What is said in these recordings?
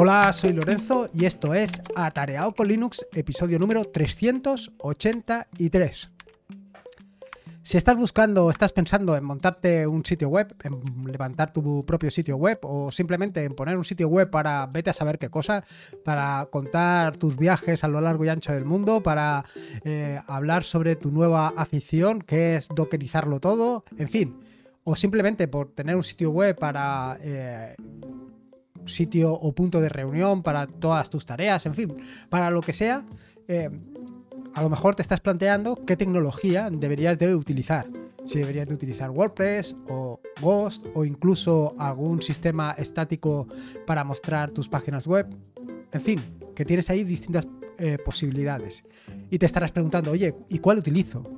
Hola, soy Lorenzo y esto es Atareado con Linux, episodio número 383. Si estás buscando o estás pensando en montarte un sitio web, en levantar tu propio sitio web o simplemente en poner un sitio web para vete a saber qué cosa, para contar tus viajes a lo largo y ancho del mundo, para eh, hablar sobre tu nueva afición que es dockerizarlo todo, en fin, o simplemente por tener un sitio web para eh, sitio o punto de reunión para todas tus tareas, en fin, para lo que sea, eh, a lo mejor te estás planteando qué tecnología deberías de utilizar. Si deberías de utilizar WordPress o Ghost o incluso algún sistema estático para mostrar tus páginas web. En fin, que tienes ahí distintas eh, posibilidades. Y te estarás preguntando, oye, ¿y cuál utilizo?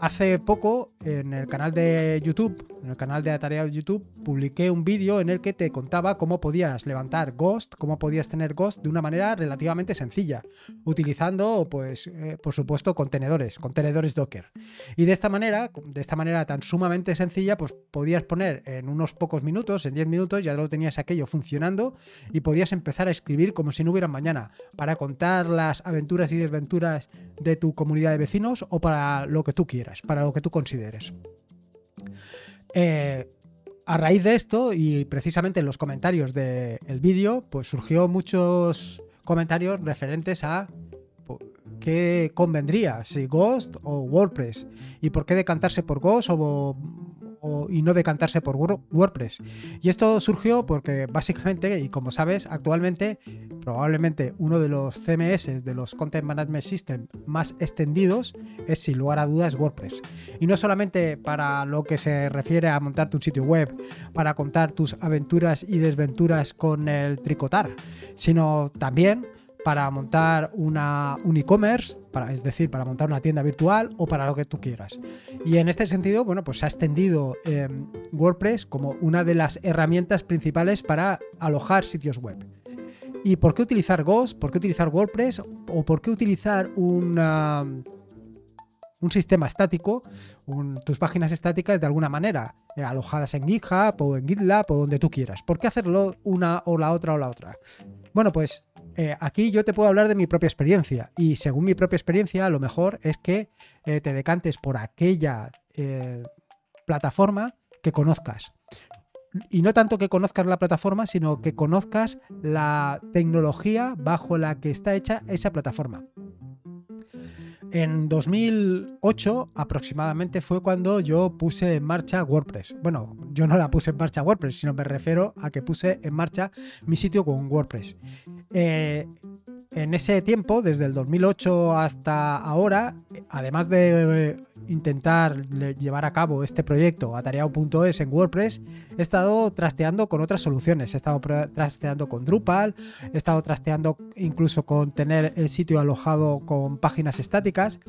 Hace poco en el canal de YouTube, en el canal de Atareados YouTube, publiqué un vídeo en el que te contaba cómo podías levantar Ghost, cómo podías tener Ghost de una manera relativamente sencilla, utilizando, pues, eh, por supuesto, contenedores, contenedores Docker. Y de esta manera, de esta manera tan sumamente sencilla, pues podías poner en unos pocos minutos, en 10 minutos, ya lo tenías aquello funcionando y podías empezar a escribir como si no hubiera mañana, para contar las aventuras y desventuras de tu comunidad de vecinos o para lo que tú quieras para lo que tú consideres. Eh, a raíz de esto, y precisamente en los comentarios del vídeo, pues surgió muchos comentarios referentes a qué convendría, si Ghost o WordPress, y por qué decantarse por Ghost o, y no decantarse por WordPress. Y esto surgió porque básicamente, y como sabes, actualmente probablemente uno de los CMS, de los Content Management System más extendidos, es sin lugar a dudas WordPress. Y no solamente para lo que se refiere a montarte un sitio web, para contar tus aventuras y desventuras con el tricotar, sino también para montar una, un e-commerce, es decir, para montar una tienda virtual o para lo que tú quieras. Y en este sentido, bueno, pues se ha extendido em, WordPress como una de las herramientas principales para alojar sitios web. ¿Y por qué utilizar Ghost? ¿Por qué utilizar WordPress? ¿O por qué utilizar un sistema estático, tus páginas estáticas de alguna manera, eh, alojadas en GitHub o en GitLab o donde tú quieras? ¿Por qué hacerlo una o la otra o la otra? Bueno, pues eh, aquí yo te puedo hablar de mi propia experiencia y según mi propia experiencia lo mejor es que eh, te decantes por aquella eh, plataforma que conozcas. Y no tanto que conozcas la plataforma, sino que conozcas la tecnología bajo la que está hecha esa plataforma. En 2008 aproximadamente fue cuando yo puse en marcha WordPress. Bueno, yo no la puse en marcha WordPress, sino me refiero a que puse en marcha mi sitio con WordPress. Eh, en ese tiempo, desde el 2008 hasta ahora, además de eh, intentar llevar a cabo este proyecto atareado.es en WordPress, he estado trasteando con otras soluciones. He estado trasteando con Drupal, he estado trasteando incluso con tener el sitio alojado con páginas estáticas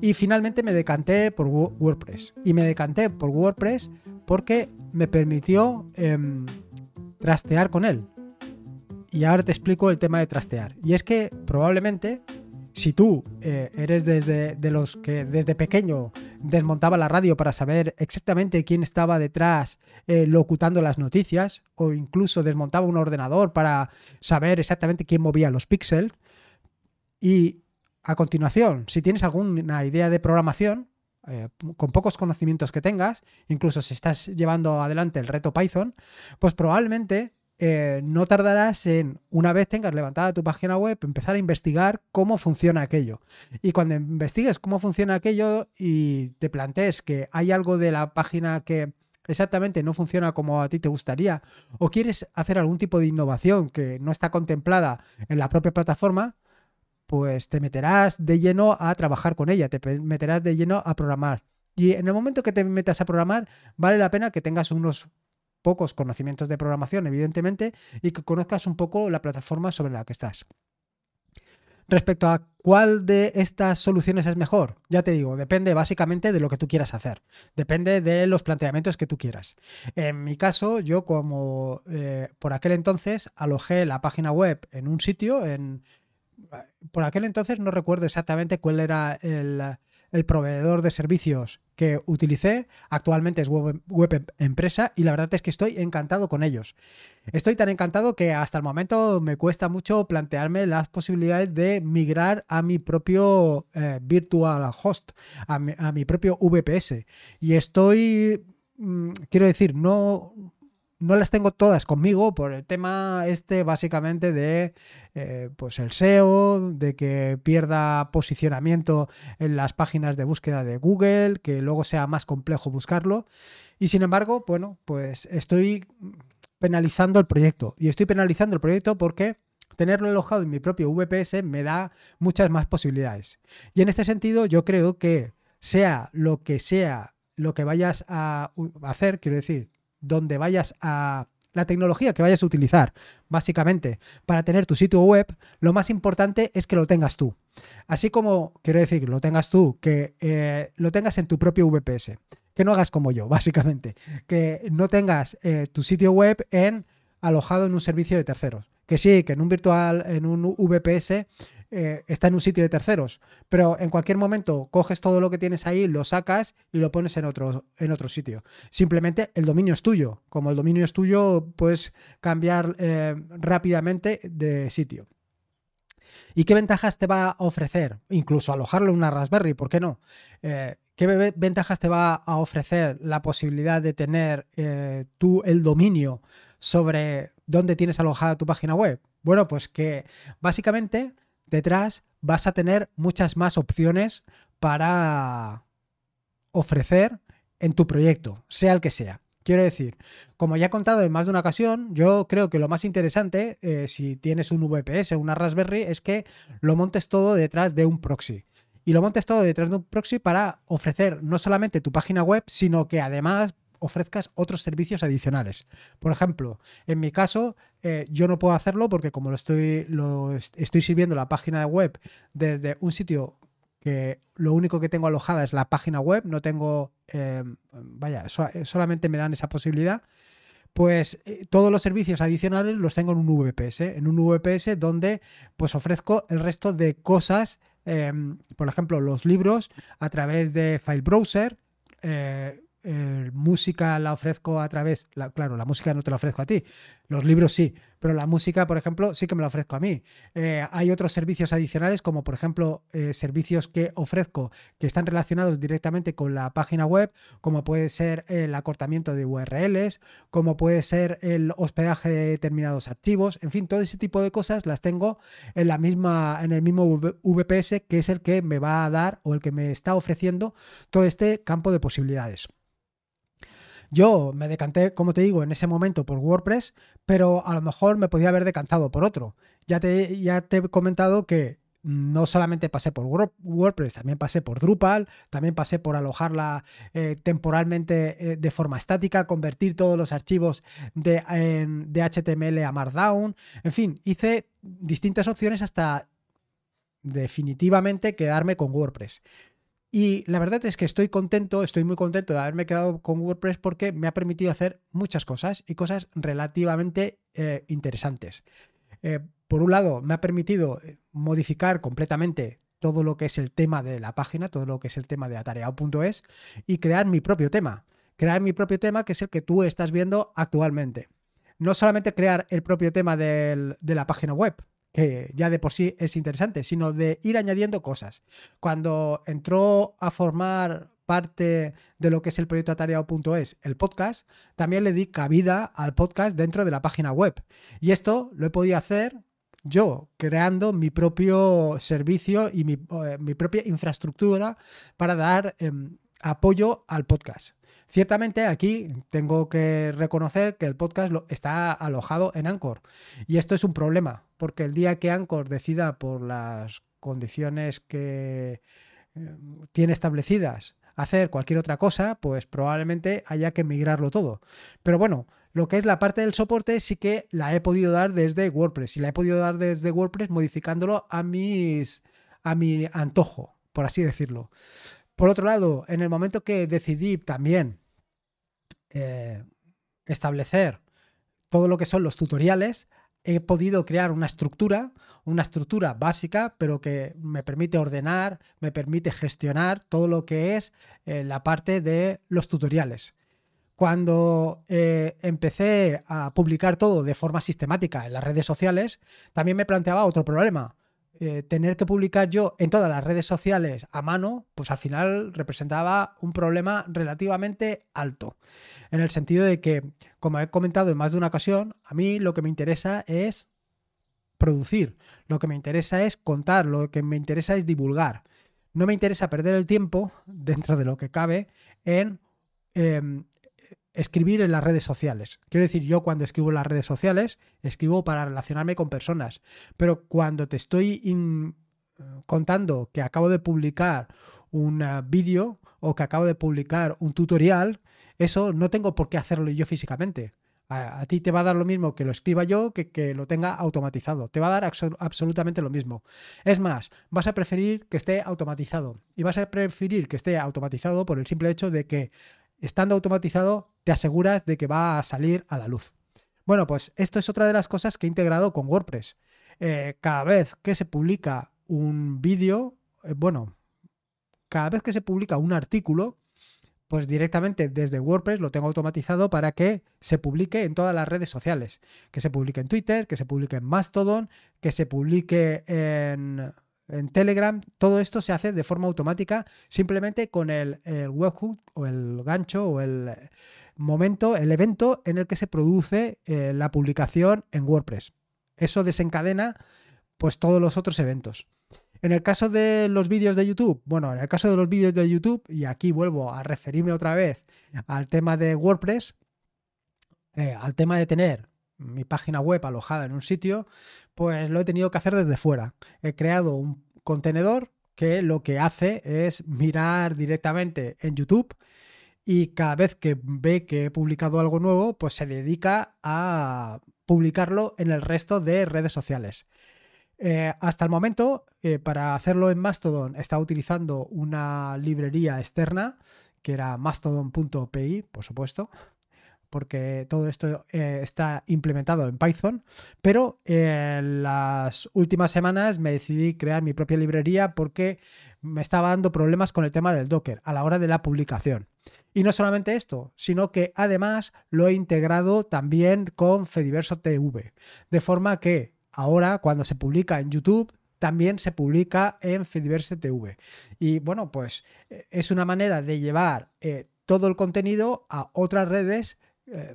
y finalmente me decanté por WordPress. Y me decanté por WordPress porque me permitió em, trastear con él. Y ahora te explico el tema de trastear. Y es que probablemente si tú eh, eres desde de los que desde pequeño desmontaba la radio para saber exactamente quién estaba detrás eh, locutando las noticias, o incluso desmontaba un ordenador para saber exactamente quién movía los píxeles, y a continuación, si tienes alguna idea de programación, eh, con pocos conocimientos que tengas, incluso si estás llevando adelante el reto Python, pues probablemente eh, no tardarás en, una vez tengas levantada tu página web, empezar a investigar cómo funciona aquello. Y cuando investigues cómo funciona aquello y te plantees que hay algo de la página que exactamente no funciona como a ti te gustaría, o quieres hacer algún tipo de innovación que no está contemplada en la propia plataforma, pues te meterás de lleno a trabajar con ella, te meterás de lleno a programar. Y en el momento que te metas a programar, vale la pena que tengas unos pocos conocimientos de programación, evidentemente, y que conozcas un poco la plataforma sobre la que estás. Respecto a cuál de estas soluciones es mejor, ya te digo, depende básicamente de lo que tú quieras hacer, depende de los planteamientos que tú quieras. En mi caso, yo como eh, por aquel entonces alojé la página web en un sitio, en, por aquel entonces no recuerdo exactamente cuál era el, el proveedor de servicios que utilicé. Actualmente es web, web, Empresa y la verdad es que estoy encantado con ellos. Estoy tan encantado que hasta el momento me cuesta mucho plantearme las posibilidades de migrar a mi propio eh, virtual host, a mi, a mi propio VPS. Y estoy mm, quiero decir, no, no las tengo todas conmigo por el tema este básicamente de eh, pues el SEO, de que pierda posicionamiento en las páginas de búsqueda de Google, que luego sea más complejo buscarlo. Y sin embargo, bueno, pues estoy penalizando el proyecto. Y estoy penalizando el proyecto porque tenerlo alojado en mi propio VPS me da muchas más posibilidades. Y en este sentido, yo creo que sea lo que sea lo que vayas a hacer, quiero decir, donde vayas a la tecnología que vayas a utilizar, básicamente, para tener tu sitio web, lo más importante es que lo tengas tú. Así como, quiero decir, lo tengas tú, que eh, lo tengas en tu propio VPS. Que no hagas como yo, básicamente. Que no tengas eh, tu sitio web en alojado en un servicio de terceros. Que sí, que en un virtual, en un VPS eh, está en un sitio de terceros, pero en cualquier momento coges todo lo que tienes ahí, lo sacas y lo pones en otro, en otro sitio. Simplemente el dominio es tuyo. Como el dominio es tuyo, puedes cambiar eh, rápidamente de sitio. ¿Y qué ventajas te va a ofrecer? Incluso alojarlo en una Raspberry, ¿por qué no? Eh, ¿Qué ventajas te va a ofrecer la posibilidad de tener tú el dominio sobre dónde tienes alojada tu página web? Bueno, pues que básicamente detrás vas a tener muchas más opciones para ofrecer en tu proyecto, sea el que sea. Quiero decir, como ya he contado en más de una ocasión, yo creo que lo más interesante, eh, si tienes un VPS una Raspberry, es que lo montes todo detrás de un proxy. Y lo montes todo detrás de un proxy para ofrecer no solamente tu página web, sino que además ofrezcas otros servicios adicionales. Por ejemplo, en mi caso, eh, yo no puedo hacerlo porque como lo estoy, lo estoy sirviendo la página web desde un sitio que lo único que tengo alojada es la página web, no tengo, em, vaya, solamente me dan esa posibilidad pues eh, todos los servicios adicionales los tengo en un VPS, en un VPS donde pues ofrezco el resto de cosas, em, por ejemplo, los libros a través de File Browser, eh, música la ofrezco a través, claro, la música no te la ofrezco a ti, los libros sí, pero la música, por ejemplo, sí que me la ofrezco a mí. Eh, hay otros servicios adicionales, como por ejemplo eh, servicios que ofrezco que están relacionados directamente con la página web, como puede ser el acortamiento de URLs, como puede ser el hospedaje de determinados archivos, en fin, todo ese tipo de cosas las tengo en la misma, en el mismo VPS que es el que me va a dar o el que me está ofreciendo todo este campo de posibilidades. Yo me decanté, como te digo, en ese momento por WordPress, pero a lo mejor me podía haber decantado por otro. Ya te, ya te he comentado que no solamente pasé por WordPress, también pasé por Drupal, también pasé por alojarla eh, temporalmente eh, de forma estática, convertir todos los archivos de, de HTML a Markdown, en fin, hice distintas opciones hasta definitivamente quedarme con WordPress. Y la verdad es que estoy contento, estoy muy contento de haberme quedado con WordPress porque me ha permitido hacer muchas cosas y cosas relativamente eh, interesantes. Eh, por un lado, me ha permitido eh, modificar completamente todo lo que es el tema de la página, todo lo que es el tema de atareado.es y crear mi propio tema. Crear mi propio tema que es el que tú estás viendo actualmente. No solamente crear el propio tema de la página web, que ya de por sí es interesante, sino de ir añadiendo cosas. Cuando entró a formar parte de lo que es el proyecto atareado.es, el podcast, también le di cabida al podcast dentro de la página web. Y esto lo he podido hacer yo, creando mi propio servicio y mi, eh, propia infraestructura para dar em, apoyo al podcast. Ciertamente aquí tengo que reconocer que el podcast está alojado en Anchor y esto es un problema porque el día que Anchor decida por las condiciones que eh, tiene establecidas hacer cualquier otra cosa, pues probablemente haya que migrarlo todo. Pero bueno, lo que es la parte del soporte sí que la he podido dar desde WordPress y la he podido dar desde WordPress modificándolo a mis a mi antojo, por así decirlo. Por otro lado, en el momento que decidí también eh, establecer todo lo que son los tutoriales, he podido crear una estructura, una estructura básica, pero que me permite ordenar, me permite gestionar todo lo que es eh, la parte de los tutoriales. Cuando eh, empecé a publicar todo de forma sistemática en las redes sociales, también me planteaba otro problema. Eh, tener que publicar yo en todas las redes sociales a mano, pues al final representaba un problema relativamente alto. En el sentido de que, como he comentado en más de una ocasión, a mí lo que me interesa es producir, lo que me interesa es contar, lo que me interesa es divulgar. No me interesa perder el tiempo, dentro de lo que cabe, en em, escribir en las redes sociales. Quiero decir, yo cuando escribo en las redes sociales, escribo para relacionarme con personas, pero cuando te estoy contando que acabo de publicar un eh, vídeo o que acabo de publicar un tutorial, eso no tengo por qué hacerlo yo físicamente. A, ti te va a dar lo mismo que lo escriba yo que que lo tenga automatizado. Te va a dar absolutamente lo mismo. Es más, vas a preferir que esté automatizado. Y vas a preferir que esté automatizado por el simple hecho de que estando automatizado, te aseguras de que va a salir a la luz. Bueno, pues esto es otra de las cosas que he integrado con WordPress. Eh, cada vez que se publica un vídeo, eh, bueno, cada vez que se publica un artículo, pues directamente desde WordPress lo tengo automatizado para que se publique en todas las redes sociales. Que se publique en Twitter, que se publique en Mastodon, que se publique en en Telegram, todo esto se hace de forma automática simplemente con el, webhook o el gancho o el momento, el evento en el que se produce eh, la publicación en WordPress. Eso desencadena pues todos los otros eventos. En el caso de los vídeos de YouTube, bueno, en el caso de los vídeos de YouTube, y aquí vuelvo a referirme otra vez al tema de WordPress, eh, al tema de tener mi página web alojada en un sitio, pues lo he tenido que hacer desde fuera. He creado un contenedor que lo que hace es mirar directamente en YouTube y cada vez que ve que he publicado algo nuevo, pues se dedica a publicarlo en el resto de redes sociales. Eh, hasta el momento, eh, para hacerlo en Mastodon, estaba utilizando una librería externa que era mastodon.pi, por supuesto, porque todo esto eh, está implementado en Python, pero en las últimas semanas me decidí crear mi propia librería porque me estaba dando problemas con el tema del Docker a la hora de la publicación. Y no solamente esto, sino que además lo he integrado también con Fediverso TV, de forma que ahora cuando se publica en YouTube también se publica en Fediverso TV. Y bueno, pues eh, es una manera de llevar eh, todo el contenido a otras redes eh,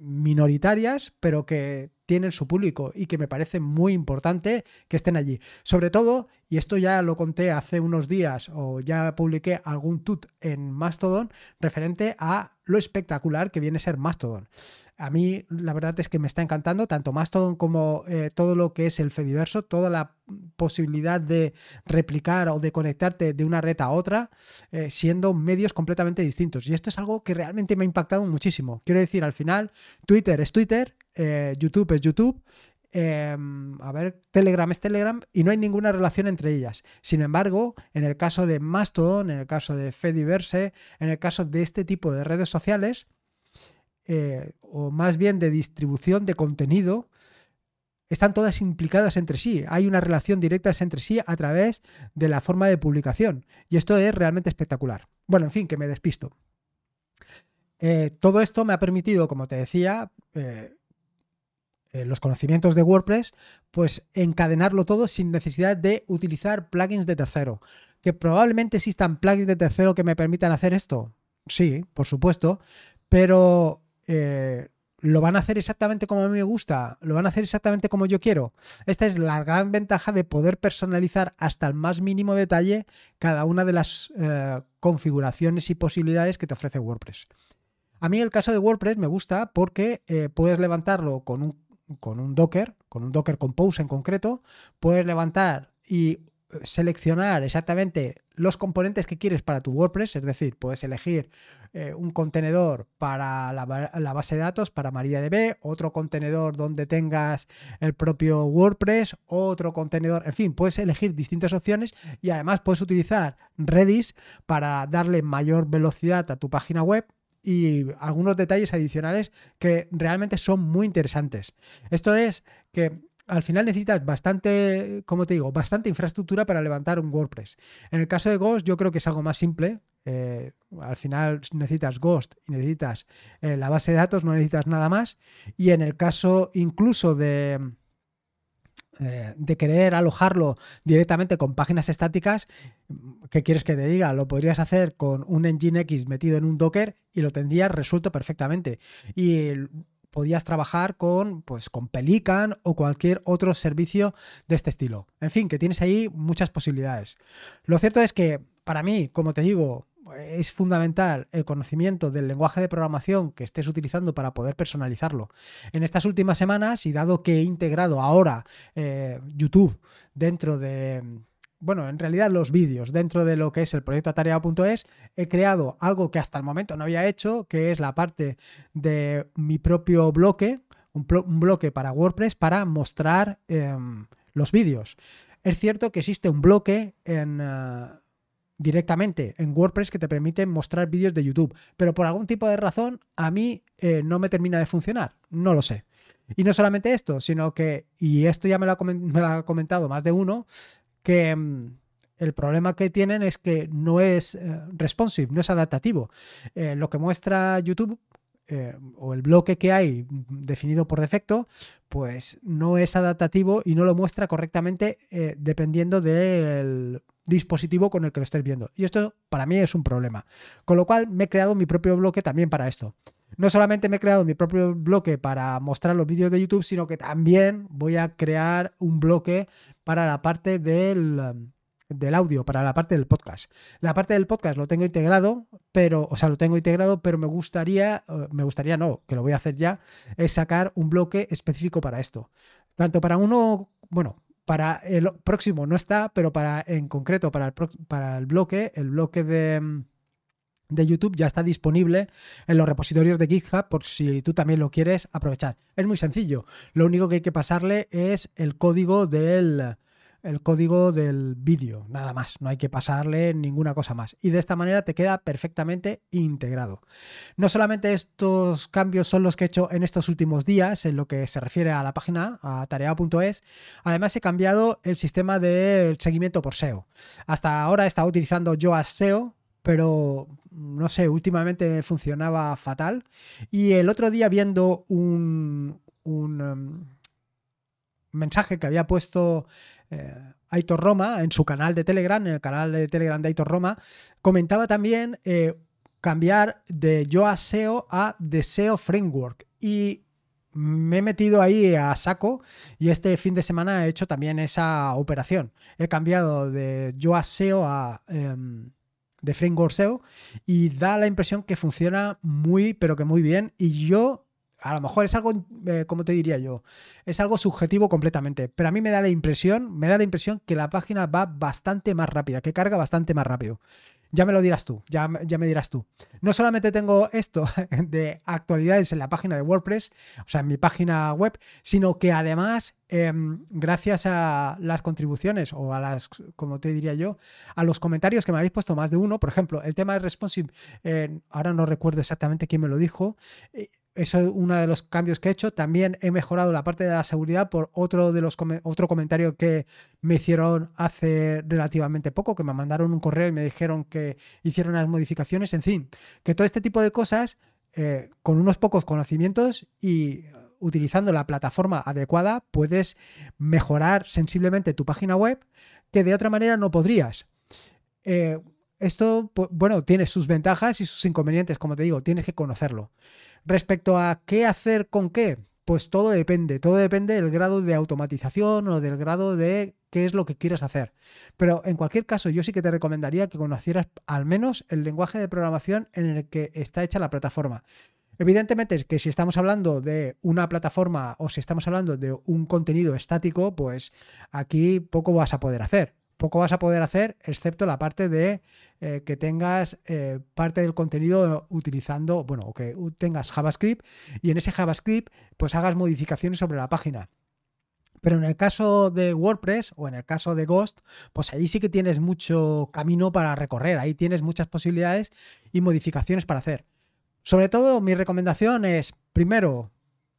minoritarias, pero que tienen su público y que me parece muy importante que estén allí. Sobre todo, y esto ya lo conté hace unos días o ya publiqué algún tut en Mastodon referente a lo espectacular que viene a ser Mastodon a mí la verdad es que me está encantando tanto Mastodon como eh, todo lo que es el Fediverso, toda la posibilidad de replicar o de conectarte de una red a otra, eh, siendo medios completamente distintos. Y esto es algo que realmente me ha impactado muchísimo. Quiero decir, al final, Twitter es Twitter, eh, YouTube es YouTube. Em, a ver, Telegram es Telegram y no hay ninguna relación entre ellas. Sin embargo, en el caso de Mastodon, en el caso de Fediverse, en el caso de este tipo de redes sociales, eh, o más bien de distribución de contenido, están todas implicadas entre sí. Hay una relación directa entre sí a través de la forma de publicación. Y esto es realmente espectacular. Bueno, en fin, que me despisto. Eh, todo esto me ha permitido, como te decía, los conocimientos de WordPress, pues encadenarlo todo sin necesidad de utilizar plugins de tercero. Que probablemente existan plugins de tercero que me permitan hacer esto. Sí, por supuesto. Pero eh, lo van a hacer exactamente como a mí me gusta, lo van a hacer exactamente como yo quiero. Esta es la gran ventaja de poder personalizar hasta el más mínimo detalle cada una de las eh, configuraciones y posibilidades que te ofrece WordPress. A mí el caso de WordPress me gusta porque eh, puedes levantarlo con un, con un Docker, con un Docker Compose en concreto, puedes levantar y seleccionar exactamente los componentes que quieres para tu WordPress, es decir, puedes elegir eh, un contenedor para la, base de datos, para MariaDB, otro contenedor donde tengas el propio WordPress, otro contenedor, en fin, puedes elegir distintas opciones y además puedes utilizar Redis para darle mayor velocidad a tu página web y algunos detalles adicionales que realmente son muy interesantes. Esto es que al final necesitas bastante, como te digo, bastante infraestructura para levantar un WordPress. En el caso de Ghost yo creo que es algo más simple. Eh, al final necesitas Ghost y necesitas eh, la base de datos, no necesitas nada más. Y en el caso incluso de, eh, de querer alojarlo directamente con páginas estáticas, ¿qué quieres que te diga? Lo podrías hacer con un Nginx metido en un Docker y lo tendrías resuelto perfectamente. Y podías trabajar con, pues, con Pelican o cualquier otro servicio de este estilo. En fin, que tienes ahí muchas posibilidades. Lo cierto es que para mí, como te digo, es fundamental el conocimiento del lenguaje de programación que estés utilizando para poder personalizarlo. En estas últimas semanas, y dado que he integrado ahora eh, YouTube dentro de, bueno, en realidad los vídeos dentro de lo que es el proyecto atareado.es, he creado algo que hasta el momento no había hecho, que es la parte de mi propio bloque, un, bloque para WordPress para mostrar em, los vídeos. Es cierto que existe un bloque en... Eh, directamente en WordPress que te permite mostrar vídeos de YouTube, pero por algún tipo de razón a mí eh, no me termina de funcionar, no lo sé. Y no solamente esto, sino que, y esto ya me lo ha, comentado más de uno, que mm, el problema que tienen es que no es eh, responsive, no es adaptativo. Eh, lo que muestra YouTube o el bloque que hay definido por defecto, pues no es adaptativo y no lo muestra correctamente dependiendo del dispositivo con el que lo estés viendo. Y esto para mí es un problema. Con lo cual me he creado mi propio bloque también para esto. No solamente me he creado mi propio bloque para mostrar los vídeos de YouTube, sino que también voy a crear un bloque para la parte del, del audio, para la parte del podcast. La parte del podcast lo tengo integrado, pero, o sea, lo tengo integrado, pero me gustaría, eh, me gustaría no, que lo voy a hacer ya, es sacar un bloque específico para esto. Tanto para uno, bueno, para el próximo no está, pero para en concreto para el, para el bloque, el bloque de de YouTube ya está disponible en los repositorios de GitHub por si tú también lo quieres aprovechar. Es muy sencillo. Lo único que hay que pasarle es el código del el código del vídeo, nada más, no hay que pasarle ninguna cosa más. Y de esta manera te queda perfectamente integrado. No solamente estos cambios son los que he hecho en estos últimos días en lo que se refiere a la página, a tarea.es, además he cambiado el sistema de seguimiento por SEO. Hasta ahora he estado utilizando Yoast SEO, pero no sé, últimamente funcionaba fatal. Y el otro día viendo un, un em, mensaje que había puesto eh, Aitor Roma en su canal de Telegram, en el canal de Telegram de Aitor Roma, comentaba también eh, cambiar de Yoast SEO a Deseo Framework. Y me he metido ahí a saco y este fin de semana he hecho también esa operación. He cambiado de Yoast SEO a... Em, de Framework SEO y da la impresión que funciona muy, pero que muy bien. Y yo, a lo mejor es algo, eh, como te diría yo, es algo subjetivo completamente, pero a mí me da la impresión, me da la impresión que la página va bastante más rápida, que carga bastante más rápido. Ya me lo dirás tú, ya, ya me dirás tú. No solamente tengo esto de actualidades en la página de WordPress, o sea, en mi página web, sino que además, em, gracias a las contribuciones o a las, como te diría yo, a los comentarios que me habéis puesto más de uno, por ejemplo, el tema de responsive, eh, ahora no recuerdo exactamente quién me lo dijo, eh, eso es uno de los cambios que he hecho. También he mejorado la parte de la seguridad por otro de los otro comentario que me hicieron hace relativamente poco, que me mandaron un correo y me dijeron que hicieron las modificaciones. En fin, que todo este tipo de cosas, eh, con unos pocos conocimientos y utilizando la plataforma adecuada, puedes mejorar sensiblemente tu página web que de otra manera no podrías. Eh, esto, bueno, tiene sus ventajas y sus inconvenientes, como te digo, tienes que conocerlo. Respecto a qué hacer con qué, pues todo depende, todo depende del grado de automatización o del grado de qué es lo que quieras hacer. Pero en cualquier caso, yo sí que te recomendaría que conocieras al menos el lenguaje de programación en el que está hecha la plataforma. Evidentemente es que si estamos hablando de una plataforma o si estamos hablando de un contenido estático, pues aquí poco vas a poder hacer poco vas a poder hacer, excepto la parte de eh, que tengas eh, parte del contenido utilizando, bueno, que tengas JavaScript y en ese JavaScript pues hagas modificaciones sobre la página. Pero en el caso de WordPress o en el caso de Ghost, pues ahí sí que tienes mucho camino para recorrer, ahí tienes muchas posibilidades y modificaciones para hacer. Sobre todo mi recomendación es, primero,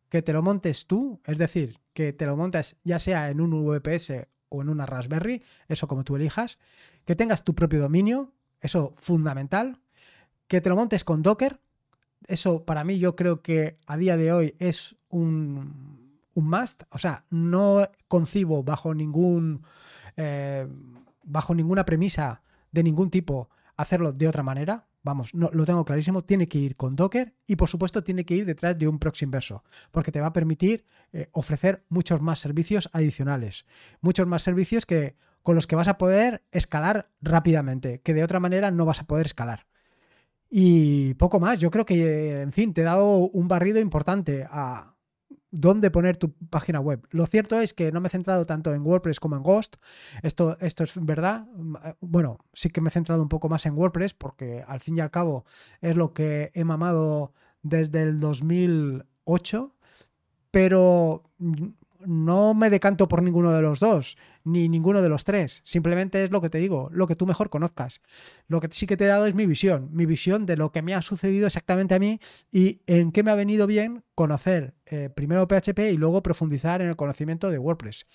que te lo montes tú, es decir, que te lo montes ya sea en un VPS o en una Raspberry, eso como tú elijas, que tengas tu propio dominio, eso fundamental, que te lo montes con Docker, eso para mí yo creo que a día de hoy es un, un must, o sea, no concibo bajo ningún eh, bajo ninguna premisa de ningún tipo hacerlo de otra manera. Vamos, no, lo tengo clarísimo, tiene que ir con Docker y por supuesto tiene que ir detrás de un proxy inverso, porque te va a permitir eh, ofrecer muchos más servicios adicionales, muchos más servicios que, con los que vas a poder escalar rápidamente, que de otra manera no vas a poder escalar. Y poco más, yo creo que, en fin, te he dado un barrido importante a, dónde poner tu página web. Lo cierto es que no me he centrado tanto en WordPress como en Ghost. Esto, esto es verdad. Bueno, sí que me he centrado un poco más en WordPress porque al fin y al cabo es lo que he mamado desde el 2008. Pero no me decanto por ninguno de los dos, ni ninguno de los tres. Simplemente es lo que te digo, lo que tú mejor conozcas. Lo que sí que te he dado es mi visión, mi visión de lo que me ha sucedido exactamente a mí y en qué me ha venido bien conocer eh, primero PHP y luego profundizar en el conocimiento de WordPress.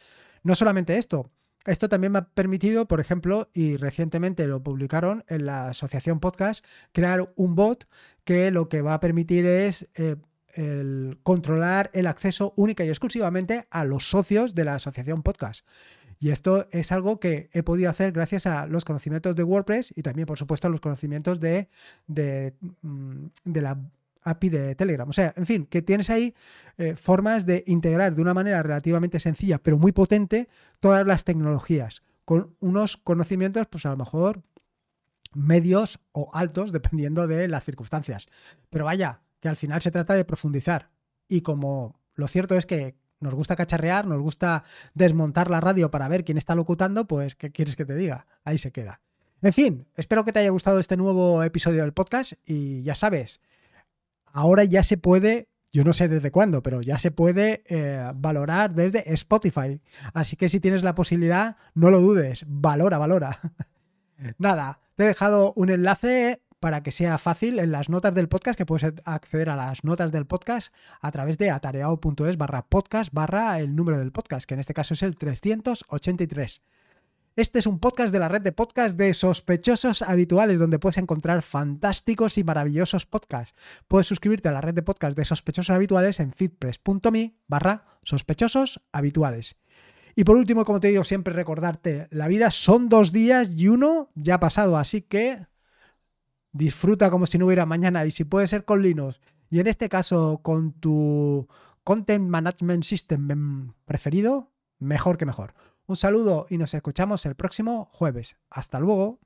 No solamente esto, esto también me ha permitido, por ejemplo, y recientemente lo publicaron en la asociación podcast, crear un bot que lo que va a permitir es eh, controlar el acceso única y exclusivamente a los socios de la asociación podcast. Y esto es algo que he podido hacer gracias a los conocimientos de WordPress y también, por supuesto, a los conocimientos de, de, mm, la API de Telegram. O sea, en fin, que tienes ahí eh, formas de integrar de una manera relativamente sencilla, pero muy potente, todas las tecnologías, con unos conocimientos, pues a lo mejor medios o altos, dependiendo de las circunstancias. Pero vaya, que al final se trata de profundizar. Y como lo cierto es que nos gusta cacharrear, nos gusta desmontar la radio para ver quién está locutando, pues ¿qué quieres que te diga? Ahí se queda. En fin, espero que te haya gustado este nuevo episodio del podcast y ya sabes, ahora ya se puede, yo no sé desde cuándo, pero ya se puede eh, valorar desde Spotify. Así que si tienes la posibilidad, no lo dudes, valora, valora. Nada, te he dejado un enlace para que sea fácil en las notas del podcast, que puedes acceder a las notas del podcast a través de atareado.es barra podcast barra el número del podcast, que en este caso es el 383. Este es un podcast de la red de podcast de sospechosos habituales, donde puedes encontrar fantásticos y maravillosos podcasts. Puedes suscribirte a la red de podcast de sospechosos habituales en feedpress.me barra sospechosos habituales. Y por último, como te digo, siempre recordarte, la vida son dos días y uno ya ha pasado, así que disfruta como si no hubiera mañana y si puede ser con Linux y en este caso con tu Content Management System preferido, mejor que mejor. Un saludo y nos escuchamos el próximo jueves. Hasta luego.